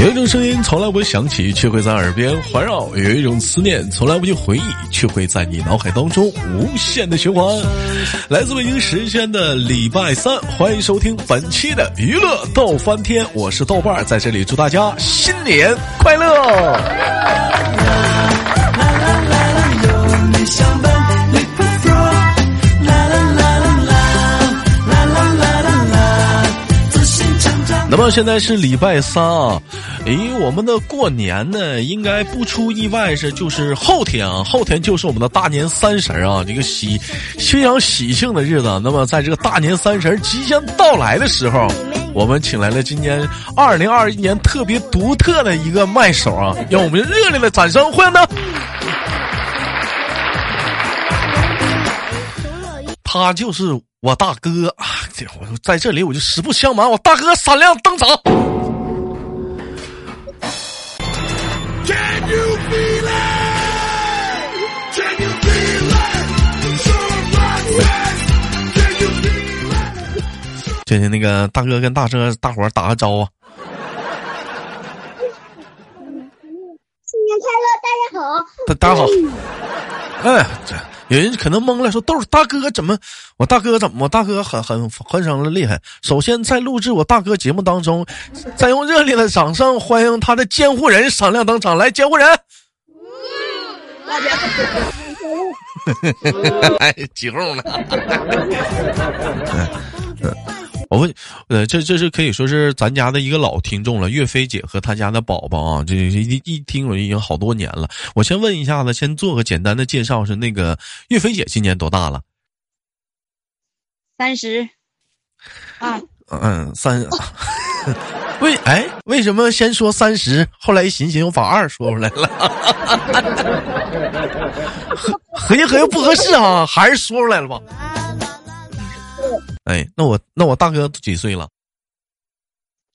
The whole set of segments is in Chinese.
有一种声音从来不会响起，却会在耳边环绕；有一种思念从来不去回忆，却会在你脑海当中无限的循环。来自北京时间的礼拜三，欢迎收听本期的娱乐逗翻天，我是豆瓣，在这里祝大家新年快乐。那么现在是礼拜三啊，哎，我们的过年呢，应该不出意外是就是后天啊，后天就是我们的大年三十啊，这个喜非常喜庆的日子。那么在这个大年三十即将到来的时候，我们请来了今年二零二一年特别独特的一个麦手啊，让我们热烈的掌声欢迎他。他就是我大哥啊！这我在这里我就实不相瞒，我大哥闪亮登场。今天那个大哥跟大车大伙儿打个招呼。新年快乐，大家好。大大家好。哎，这。有人可能懵了，说豆儿大哥怎么？我大哥怎么？我大哥很很很声的厉害。首先在录制我大哥节目当中，再用热烈的掌声欢迎他的监护人闪亮登场。来，监护人，大家 哎，起哄呢。我问，呃，这这是可以说是咱家的一个老听众了，岳飞姐和她家的宝宝啊，这一一听我已经好多年了。我先问一下子，先做个简单的介绍，是那个岳飞姐今年多大了？三十。啊。嗯，三。为哎，为什么先说三十，后来一寻寻，我把二说出来了？合计合计不合适啊，还是说出来了吧。哎，那我那我大哥几岁了？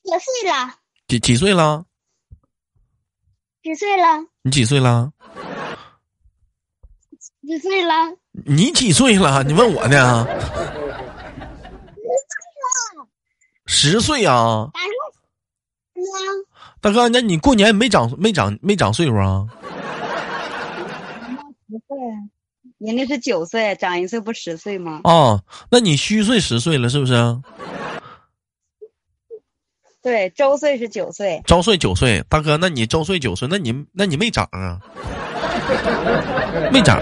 几岁了？几几岁了？几岁了？你几岁了？几岁了？你几岁了？你问我呢？十岁啊！大哥，那你过年没长没长没长岁数啊？十岁。人家是九岁，长一岁不十岁吗？哦，那你虚岁十岁了，是不是？对，周岁是九岁。周岁九岁，大哥，那你周岁九岁，那你那你没长啊？没长。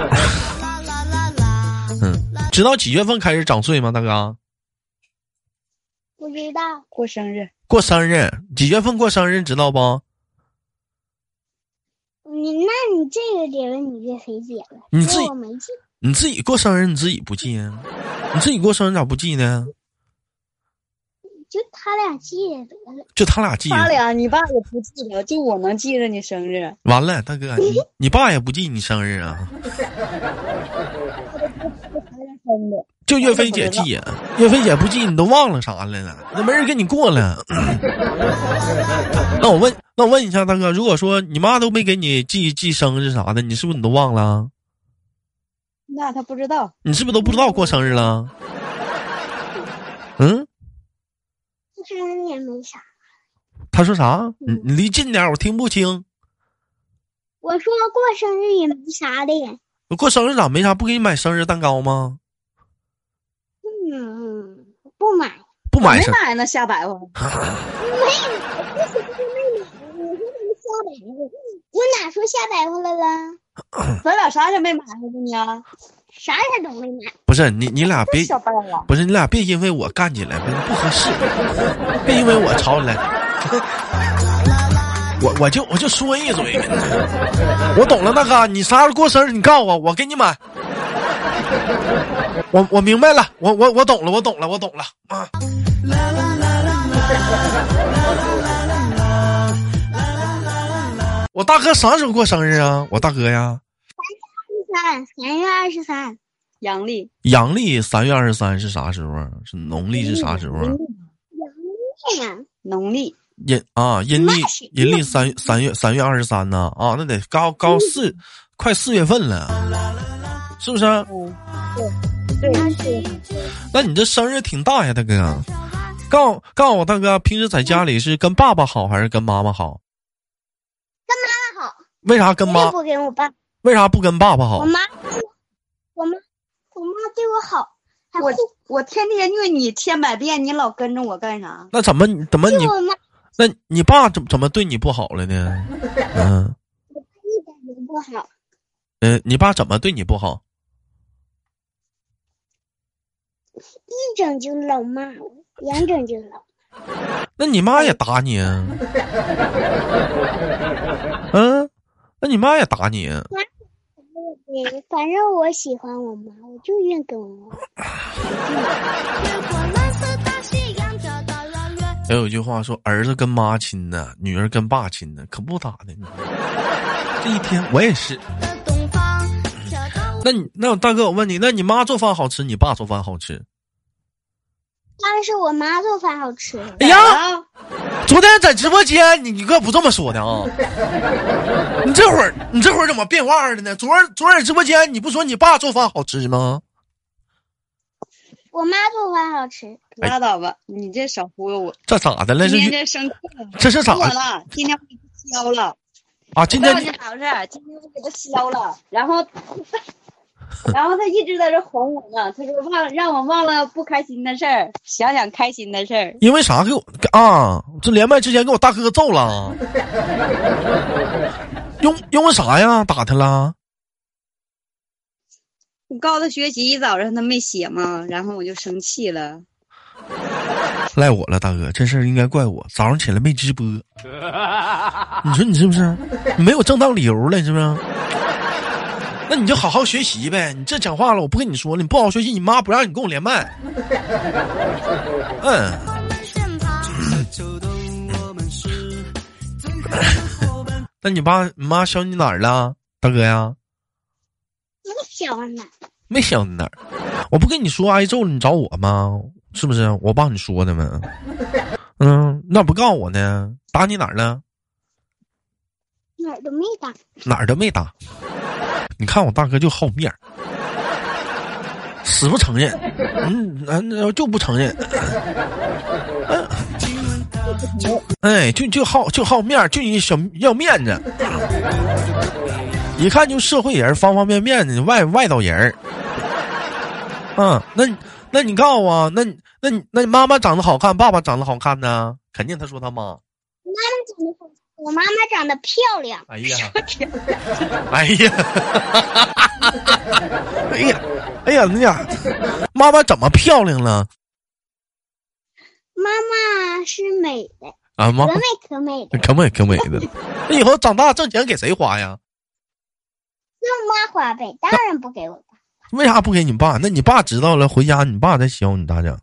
嗯，知道几月份开始长岁吗，大哥？不知道。过生日。过生日，几月份过生日？知道不？你那你这个得问你岳飞姐了，你自己我没记，你自己过生日你自己不记啊？你自己过生日咋不记呢？就他俩记得了，就他俩记。他俩你爸也不记得，就我能记着你生日。完了，大哥，你 你爸也不记你生日啊？就岳飞姐记呀，岳飞姐不记，你都忘了啥了呢？那没人跟你过了。那我问，那我问一下大哥，如果说你妈都没给你记记生日啥的，你是不是你都忘了？那他不知道，你是不是都不知道过生日了？嗯？生日也没啥。他说啥？你你离近点，我听不清。我说过生日也没啥的。我过生日咋没啥？不给你买生日蛋糕吗？嗯，不买，不买没买呢，瞎白话。没，我说没买，我说你瞎白话，我哪说瞎白话了了？咱俩啥也没买着呢，啥也都没买。不是你，你俩别，不是你俩别因为我干起来，不合适，别因为我吵起来。我我就我就说一嘴，我懂了，大哥，你啥时候过生日？你告诉我，我给你买。我我明白了，我我我懂了，我懂了，我懂了啊！我大哥啥时候过生日啊？我大哥呀，三月二十三，三月二十三，阳历。阳历三月二十三是啥时候？是农历是啥时候？阳历呀，农历。阴啊，阴历阴历三三月三月二十三呢啊，那得高高四快四月份了，是不是？对对，那你这生日挺大呀，大哥，告告诉我大哥，平时在家里是跟爸爸好还是跟妈妈好？跟妈妈好，为啥跟妈？不跟我爸。为啥不跟爸爸好我？妈，我妈，我妈对我好，我我天天虐你千百遍，你老跟着我干啥？那怎么怎么你就我妈那你爸怎怎么对你不好了呢？嗯一点都不好。嗯、呃你爸怎么对你不好？一整就老骂我，两整就老。那你妈也打你啊？嗯，那你妈也打你反正我喜欢我妈，我就愿跟我妈。还 有一句话说，儿子跟妈亲呢，女儿跟爸亲呢，可不咋的。这一天我也是。那你那大哥，我问你，那你妈做饭好吃，你爸做饭好吃？当然是我妈做饭好吃。哎呀，啊，昨天在直播间，你你哥不这么说的啊！你这会儿你这会儿怎么变话了呢？昨儿昨儿直播间你不说你爸做饭好吃吗？我妈做饭好吃，拉倒吧，你这少忽悠我。这咋的了？这今天生气了，这是咋我了，今天我给他削了。啊？今天咋回事？今天我给他削了，然后，然后他一直在这哄我呢。他说忘让我忘了不开心的事儿，想想开心的事儿。因为啥给我啊？这连麦之前给我大哥揍了，用因为啥呀？打他了？我告诉他学习一，早上他没写嘛，然后我就生气了。赖我了，大哥，这事儿应该怪我。早上起来没直播，你说你是不是？没有正当理由了，是不是？那你就好好学习呗。你这讲话了，我不跟你说了，你不好好学习，你妈不让你跟我连麦。嗯，那你爸你妈想你哪儿了，大哥呀？没小呢。没想你哪儿？我不跟你说挨揍了，你找我吗？是不是？我帮你说的吗？嗯，那不告诉我呢？打你哪儿了？哪儿都没打。哪儿都没打。你看我大哥就好面儿，死不承认，嗯，嗯就不承认。嗯哎，就就好就好面儿，就你小要面子，一看就社会人，方方面面的外外道人儿。嗯，那那你告诉我，那那那你妈妈长得好看，爸爸长得好看呢？肯定他说他妈。妈妈长得好看，我妈妈长得漂亮。哎呀，哎呀，哎呀，哎呀，那呀，妈妈怎么漂亮了？妈妈是美的，啊，妈可美可美的，可美可美的。那以后长大挣钱给谁花呀？让妈花呗，当然不给我爸。为啥不给你爸？那你爸知道了，回家你爸再削你咋整？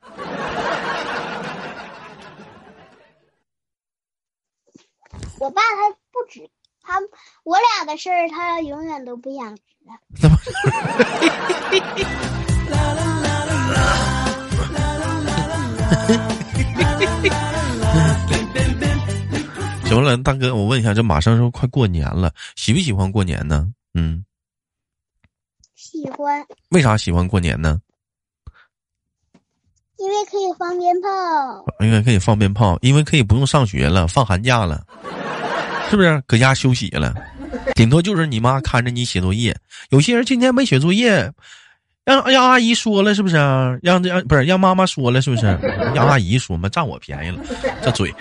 我爸他不知，他我俩的事儿他永远都不想知道。怎么，行了，大哥，我问一下，这马上是快过年了，喜不喜欢过年呢？嗯，喜欢，为啥喜欢过年呢？因为可以放鞭炮。因为可以放鞭炮，因为可以不用上学了，放寒假了，是不是？搁家休息了，顶多就是你妈看着你写作业。有些人今天没写作业，让让阿姨说了，是不是？让让不是让妈妈说了，是不是？让阿姨说嘛，占我便宜了，这嘴。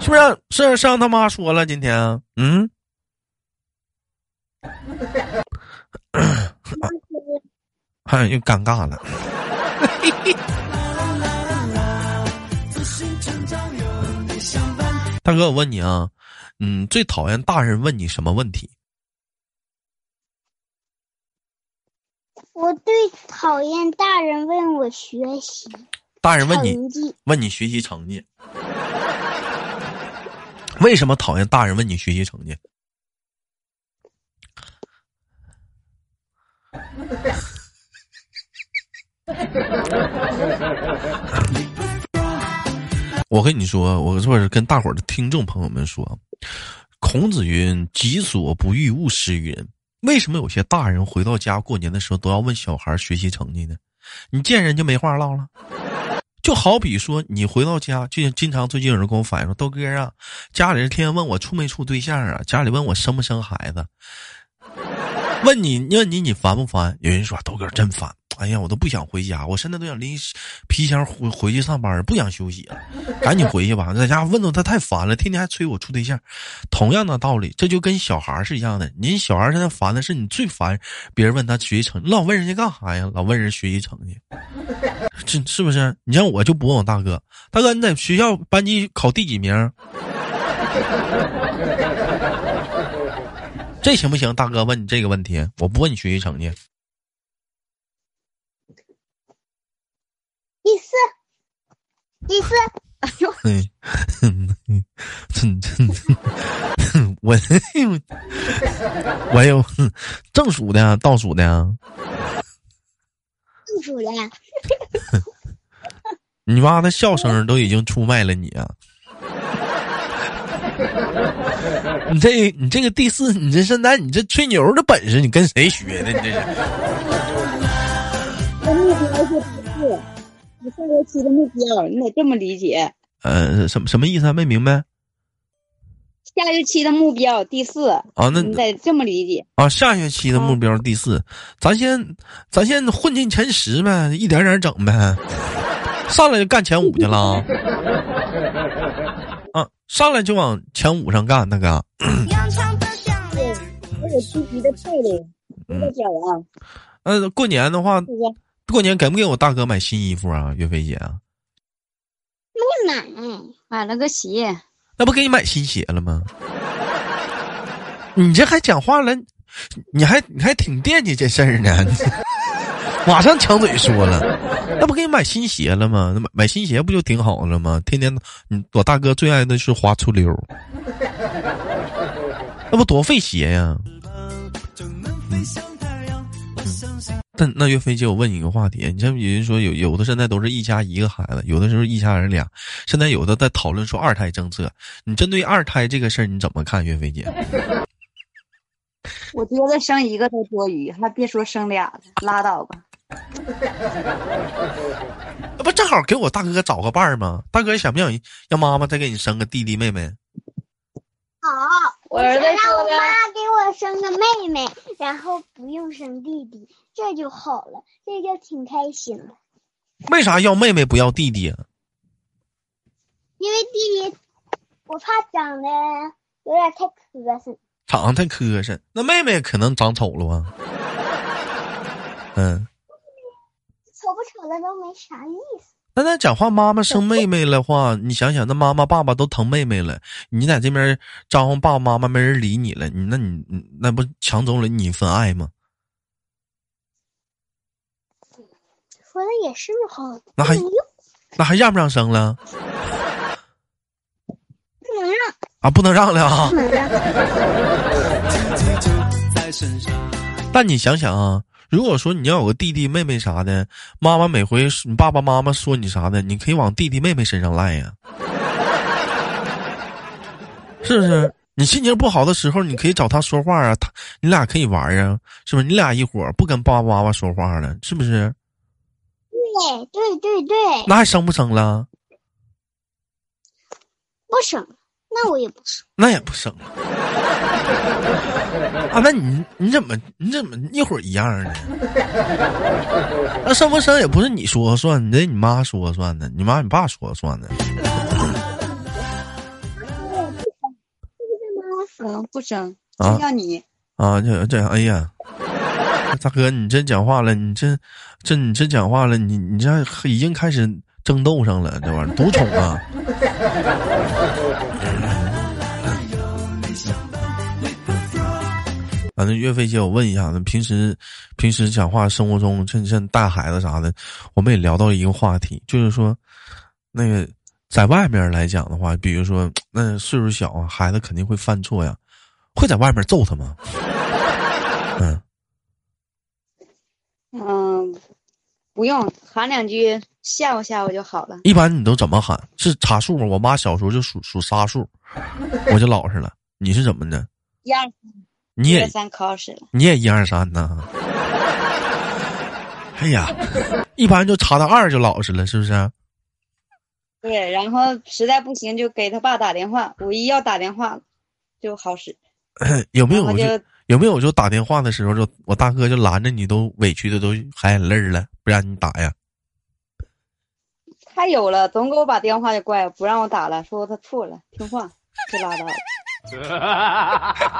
是不是？是是让他妈说了，今天，嗯，哎，又尴尬了。大哥，我问你啊，嗯，最讨厌大人问你什么问题？我最讨厌大人问我学习大人问你，问你学习成绩，为什么讨厌大人问你学习成绩？我跟你说，我说是跟大伙儿的听众朋友们说，孔子云：“己所不欲，勿施于人。”为什么有些大人回到家过年的时候都要问小孩学习成绩呢？你见人就没话唠了。就好比说，你回到家，就经常最近有人跟我反映说，豆哥啊，家里人天天问我处没处对象啊，家里问我生不生孩子，问你问你你烦不烦？有人说豆哥真烦。哎呀，我都不想回家，我现在都想拎皮箱回回去上班，不想休息了，赶紧回去吧。在家问到他太烦了，天天还催我处对象。同样的道理，这就跟小孩是一样的。您小孩现在烦的是你最烦别人问他学习成绩，老问人家干啥呀？老问人学习成绩，这是不是？你像我就不问我大哥，大哥你在学校班级考第几名？这行不行？大哥问你这个问题，我不问你学习成绩。第四，第四，哎呦，我我有正数的，倒数的，正数的。你妈的笑声都已经出卖了你啊！你这你这个第四，你这现在你这吹牛的本事，你跟谁学的？你这是？下学期的目标，你得这么理解。呃，什么什么意思啊？没明白。下学期的目标第四啊，那你得这么理解啊。下学期的目标第四，咱先咱先混进前十呗，一点点整呗。上来就干前五去了。啊，上来就往前五上干，那个。我有积极的态度，不得讲啊。呃，过年的话。过年给不给我大哥买新衣服啊，岳飞姐啊？没买，买了个鞋。那不给你买新鞋了吗？你这还讲话了？你还你还挺惦记这事儿呢？马上抢嘴说了，那不给你买新鞋了吗？那买买新鞋不就挺好了吗？天天，你我大哥最爱的是滑出溜，那不多费鞋呀？那那岳飞姐，我问你一个话题，你像有人说有有的现在都是一家一个孩子，有的时候一家人俩，现在有的在讨论说二胎政策，你针对二胎这个事儿你怎么看？岳飞姐，我觉得生一个都多余，还别说生俩了，拉倒吧。那不正好给我大哥找个伴儿吗？大哥想不想让妈妈再给你生个弟弟妹妹？好，我儿子让我妈给我生个妹妹，然后不用生弟弟，这就好了，这就挺开心了。为啥要妹妹不要弟弟啊？因为弟弟我怕长得有点太磕碜。长得太磕碜，那妹妹可能长丑了吧？嗯。丑不丑的都没啥意思。那那讲话，妈妈生妹妹的话，你想想，那妈妈爸爸都疼妹妹了，你在这边招呼爸爸妈妈没人理你了，你那你那不抢走了你一份爱吗？说的也是哈，那还那还让不让生了？不能让啊，不能让了啊！但 你想想啊。如果说你要有个弟弟妹妹啥的，妈妈每回你爸爸妈妈说你啥的，你可以往弟弟妹妹身上赖呀，是不是？你心情不好的时候，你可以找他说话啊，他你俩可以玩啊，是不是？你俩一伙不跟爸爸妈妈说话了，是不是？对对对对。那还生不生了？不生。那我也不生，那也不生 啊！那你你怎么你怎么一会儿一样呢？那生不生也不是你说了算，你得你妈说了算的，你妈你爸说了算呢。生不生？啊，要你啊！这这哎呀，大哥，你这讲话了，你这这你这讲话了，你你这已经开始争斗上了，这玩意儿独宠啊！反正岳飞姐，我问一下，那，平时平时讲话，生活中像像带孩子啥的，我们也聊到一个话题，就是说，那个在外面来讲的话，比如说那岁数小啊，孩子肯定会犯错呀，会在外面揍他吗？嗯嗯，不用喊两句吓唬吓唬就好了。一般你都怎么喊？是查数吗？我妈小时候就数数仨数，我就老实了。你是怎么的？一二。你也三考试了，你也一二三呢？哎呀，一般就查到二就老实了，是不是？对，然后实在不行就给他爸打电话，五一要打电话就好使。有没有就有没有就打电话的时候，就我大哥就拦着你，都委屈的都含眼泪了，不让你打呀？太有了，总给我把电话就挂了，不让我打了，说他错了，听话就拉倒了。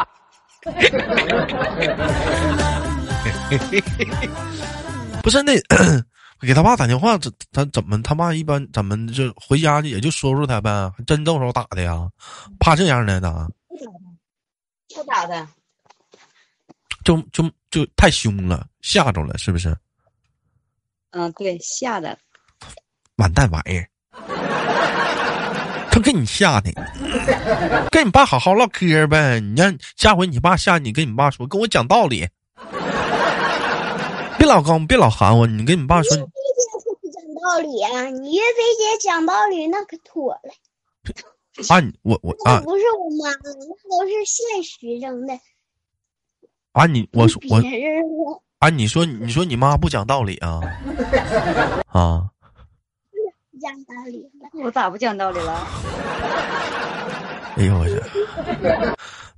不是那 给他爸打电话，他怎么他妈一般怎么就回家也就说说他呗？真动手打的呀？怕这样的打？不打的，就就就太凶了，吓着了，是不是？嗯，对，吓的。完蛋玩意儿，他给你吓的，跟你爸好好唠嗑呗。你让下回你爸吓你，跟你爸说，跟我讲道理。别老刚，别老喊我，你跟你爸说。岳飞姐不讲道理啊！你岳飞姐讲道理那可妥了。啊，你我我啊，不是我妈，那都是现实中的。啊，你我说我啊，你说你说你妈不讲道理啊？啊。讲道理我咋不讲道理了？哎呦我去！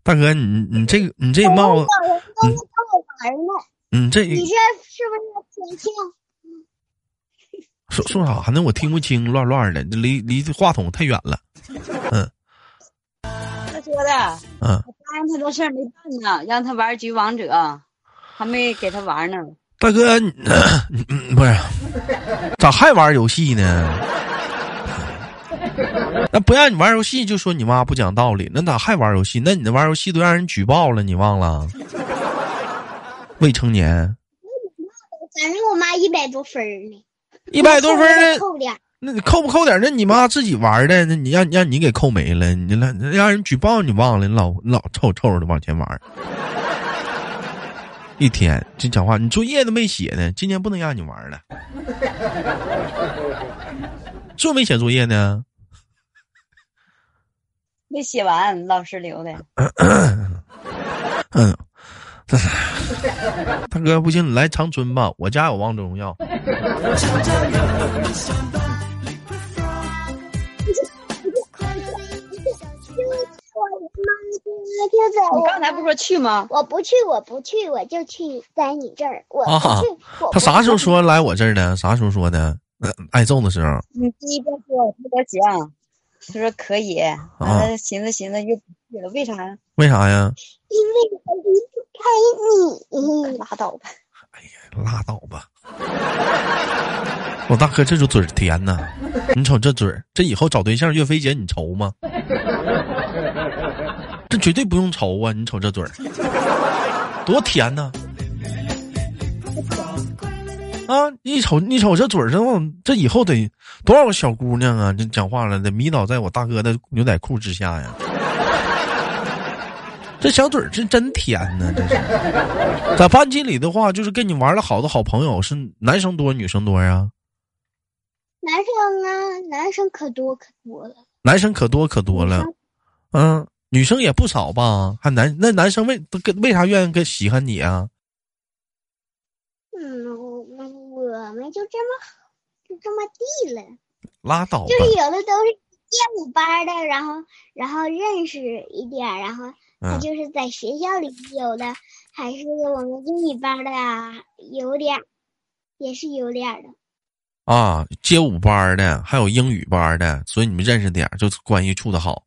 大哥，你你这个你这帽子，你跟我玩呢？你这你这是不是天庆？说说啥呢？我听不清，乱乱的，离离话筒太远了。嗯。他说的。嗯。我答应他的事儿没办呢，让他玩局王者，还没给他玩呢。大哥，你 不是咋还玩游戏呢？那不让你玩游戏，就说你妈不讲道理。那咋还玩游戏？那你那玩游戏都让人举报了，你忘了？未成年。反正我妈一百多分呢。一百多分扣点。那你扣不扣点？那你妈自己玩的，那你让让你给扣没了，你让让人举报你忘了？你老老臭臭的往前玩。一天就讲话，你作业都没写呢，今天不能让你玩了。做没写作业呢？没写完，老师留的。嗯，大哥不行，你来长春吧，我家有王者荣耀。你刚才不说去吗？我不去，我不去，我就去在你这儿。我不去。他啥时候说来我这儿呢？啥时候说的？挨揍的时候。你第一个说不得行，他说可以。完了。寻思寻思又不去了，为啥呀？为啥呀？因为我离不开你。拉倒吧。哎呀，拉倒吧。我大哥这就嘴甜呐！你瞅这嘴这以后找对象，岳飞姐你愁吗？这绝对不用愁啊！你瞅这嘴儿，多甜呐！啊，一瞅你瞅这嘴儿，这这以后得多少个小姑娘啊？这讲话了，得迷倒在我大哥的牛仔裤之下呀！这小嘴儿是真甜呢，这是。在班级里的话，就是跟你玩的好的好朋友是男生多女生多呀？男生啊，男生可多可多了。男生可多可多了，嗯。女生也不少吧？还男那男生为跟为啥愿意跟喜欢你啊？嗯，我我们就这么就这么地了。拉倒吧。就是有的都是街舞班的，然后然后认识一点，然后他就是在学校里有的，还是我们英语班的啊，有点也是有点的。啊，街舞班的还有英语班的，所以你们认识点，就关系处的好。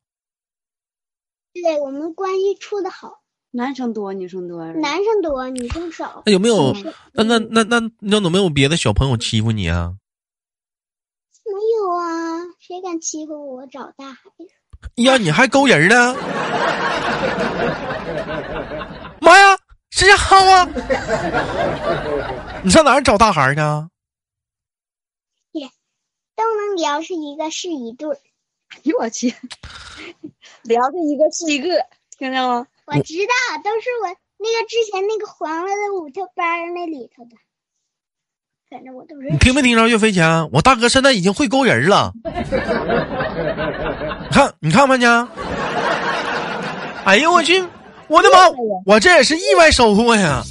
对我们关系处的好，男生多女生多，男生多女生少。那有没有？那那那那那有没有别的小朋友欺负你啊？没有啊，谁敢欺负我？找大孩子。呀，你还勾人呢？妈呀，这样啊！你上哪儿找大孩去？也都能聊是一个是一对。哎呦我去！聊的一个是一个，听见吗？我知道，都是我那个之前那个黄了的五条班那里头的，反正我都是。你听没听着岳飞强？我大哥现在已经会勾人了。你看，你看看去？哎呦我去！我的妈！我这也是意外收获呀。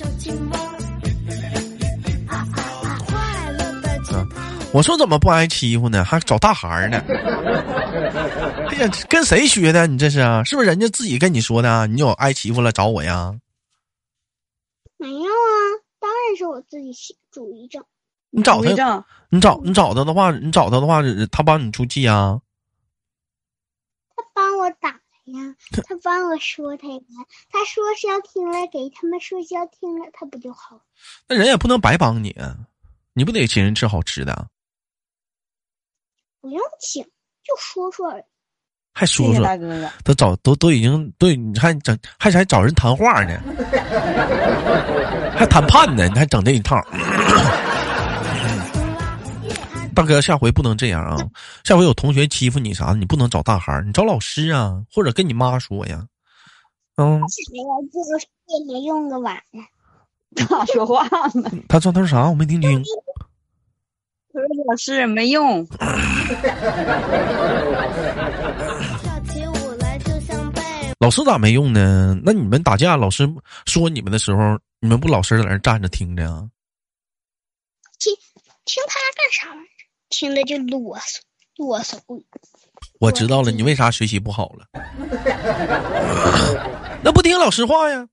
我说怎么不挨欺负呢？还找大孩儿呢？哎呀，跟谁学的？你这是啊？是不是人家自己跟你说的？你有挨欺负了找我呀？没有啊，当然是我自己主意正。你找他，你找你找他的话，你找他的话，他帮你出气啊？他帮我打呀，他帮我说他呀，他说是要听了，给他们说是要听了，他不就好？那人也不能白帮你啊，你不得请人吃好吃的？不用请，就说说而已。还说说，大哥哥，都找都都已经对，你还整还还找人谈话呢，还谈判呢，你还整这一套。大哥，下回不能这样啊！下回有同学欺负你啥的，你不能找大孩儿，你找老师啊，或者跟你妈说呀。嗯。谁呀？这个也没用个碗呢。咋说话呢？他说他说啥？我没听清。他说老师没用。老师咋没用呢？那你们打架，老师说你们的时候，你们不老实在那站着听着啊？听听他干啥玩意儿？听着就啰嗦啰嗦。我知道了，你为啥学习不好了？那不听老师话呀？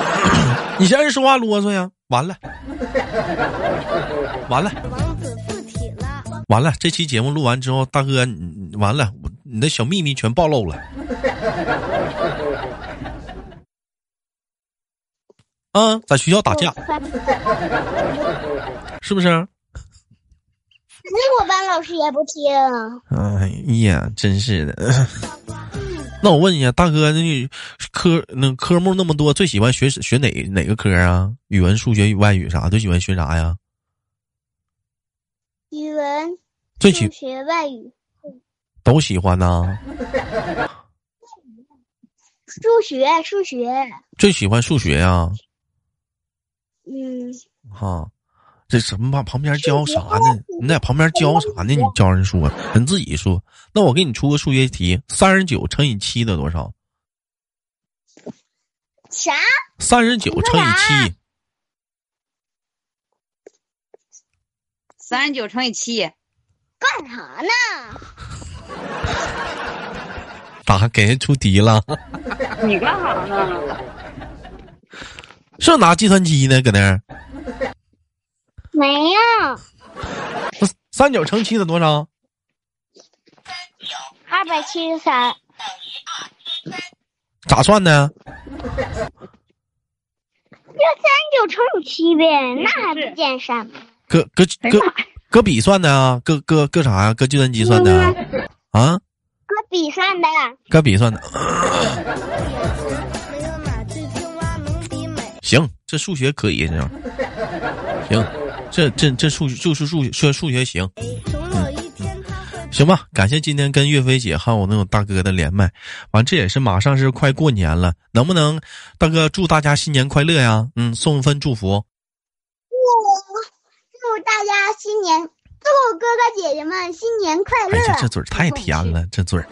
你嫌人说话啰嗦呀？完了，完了，完了！这期节目录完之后，大哥，你完了，你的小秘密全暴露了。啊，在学校打架，是不是？那我班老师也不听。哎呀，真是的。那我问一下，大哥，那科那科目那么多，最喜欢学学哪哪个科啊？语文、数学、外语啥？最喜欢学啥呀？语文、最喜学外语都喜欢呐。数学，数学最喜欢数学呀。嗯。哈。这什么？旁旁边教啥呢？你在旁边教啥呢？你教人说，人自己说。那我给你出个数学题：三十九乘以七得多少？啥？三十九乘以七。三十九乘以七。干啥呢？咋给人出题了？你干啥呢？是拿计算机呢？搁那儿。没有。三九乘七得多少？二百七十三。咋算的？就三九乘以七呗，那还不见山搁搁搁搁笔算的啊？搁搁搁啥呀？搁计算机算的啊？搁笔算的。搁笔算的。行，这数学可以是吧？行。这这这数就是数学数学行，行吧？感谢今天跟岳飞姐还有那种大哥的连麦，完这也是马上是快过年了，能不能大哥祝大家新年快乐呀？嗯，送一份祝福。大家新年，祝哥哥姐姐们新年快乐。哎呀，这嘴太甜了，这嘴儿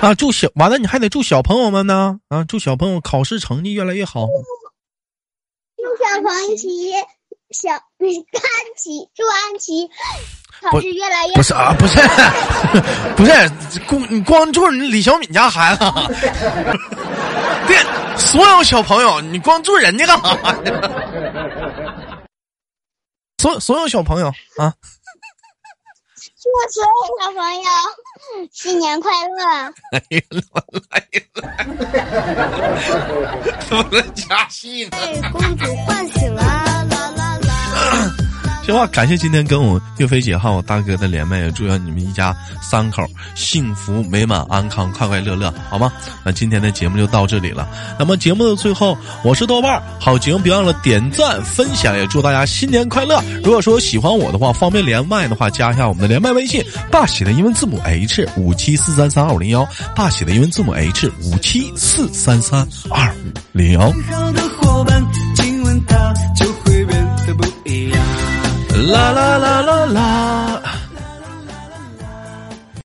啊！祝小完了，你还得祝小朋友们呢啊！祝小朋友考试成绩越来越好。祝小朋友起。小安琪，祝安琪考试越来越不是啊，不是，不是光你光祝你李小敏家孩子，对所有小朋友，你光祝人家干啥？所所有小朋友啊，祝所有小朋友新年快乐！哎呀，来了，怎么加戏呢？被公主唤醒了。行吧，感谢今天跟我岳飞姐还有我大哥的连麦，也祝愿你们一家三口幸福美满、安康、快快乐乐，好吗？那今天的节目就到这里了。那么节目的最后，我是豆瓣，好节目别忘了点赞分享，也祝大家新年快乐。如果说喜欢我的话，方便连麦的话，加一下我们的连麦微信，大写的英文字母 H 五七四三三二五零幺，大写的英文字母 H 五七四三三二五零幺。啦啦啦啦啦。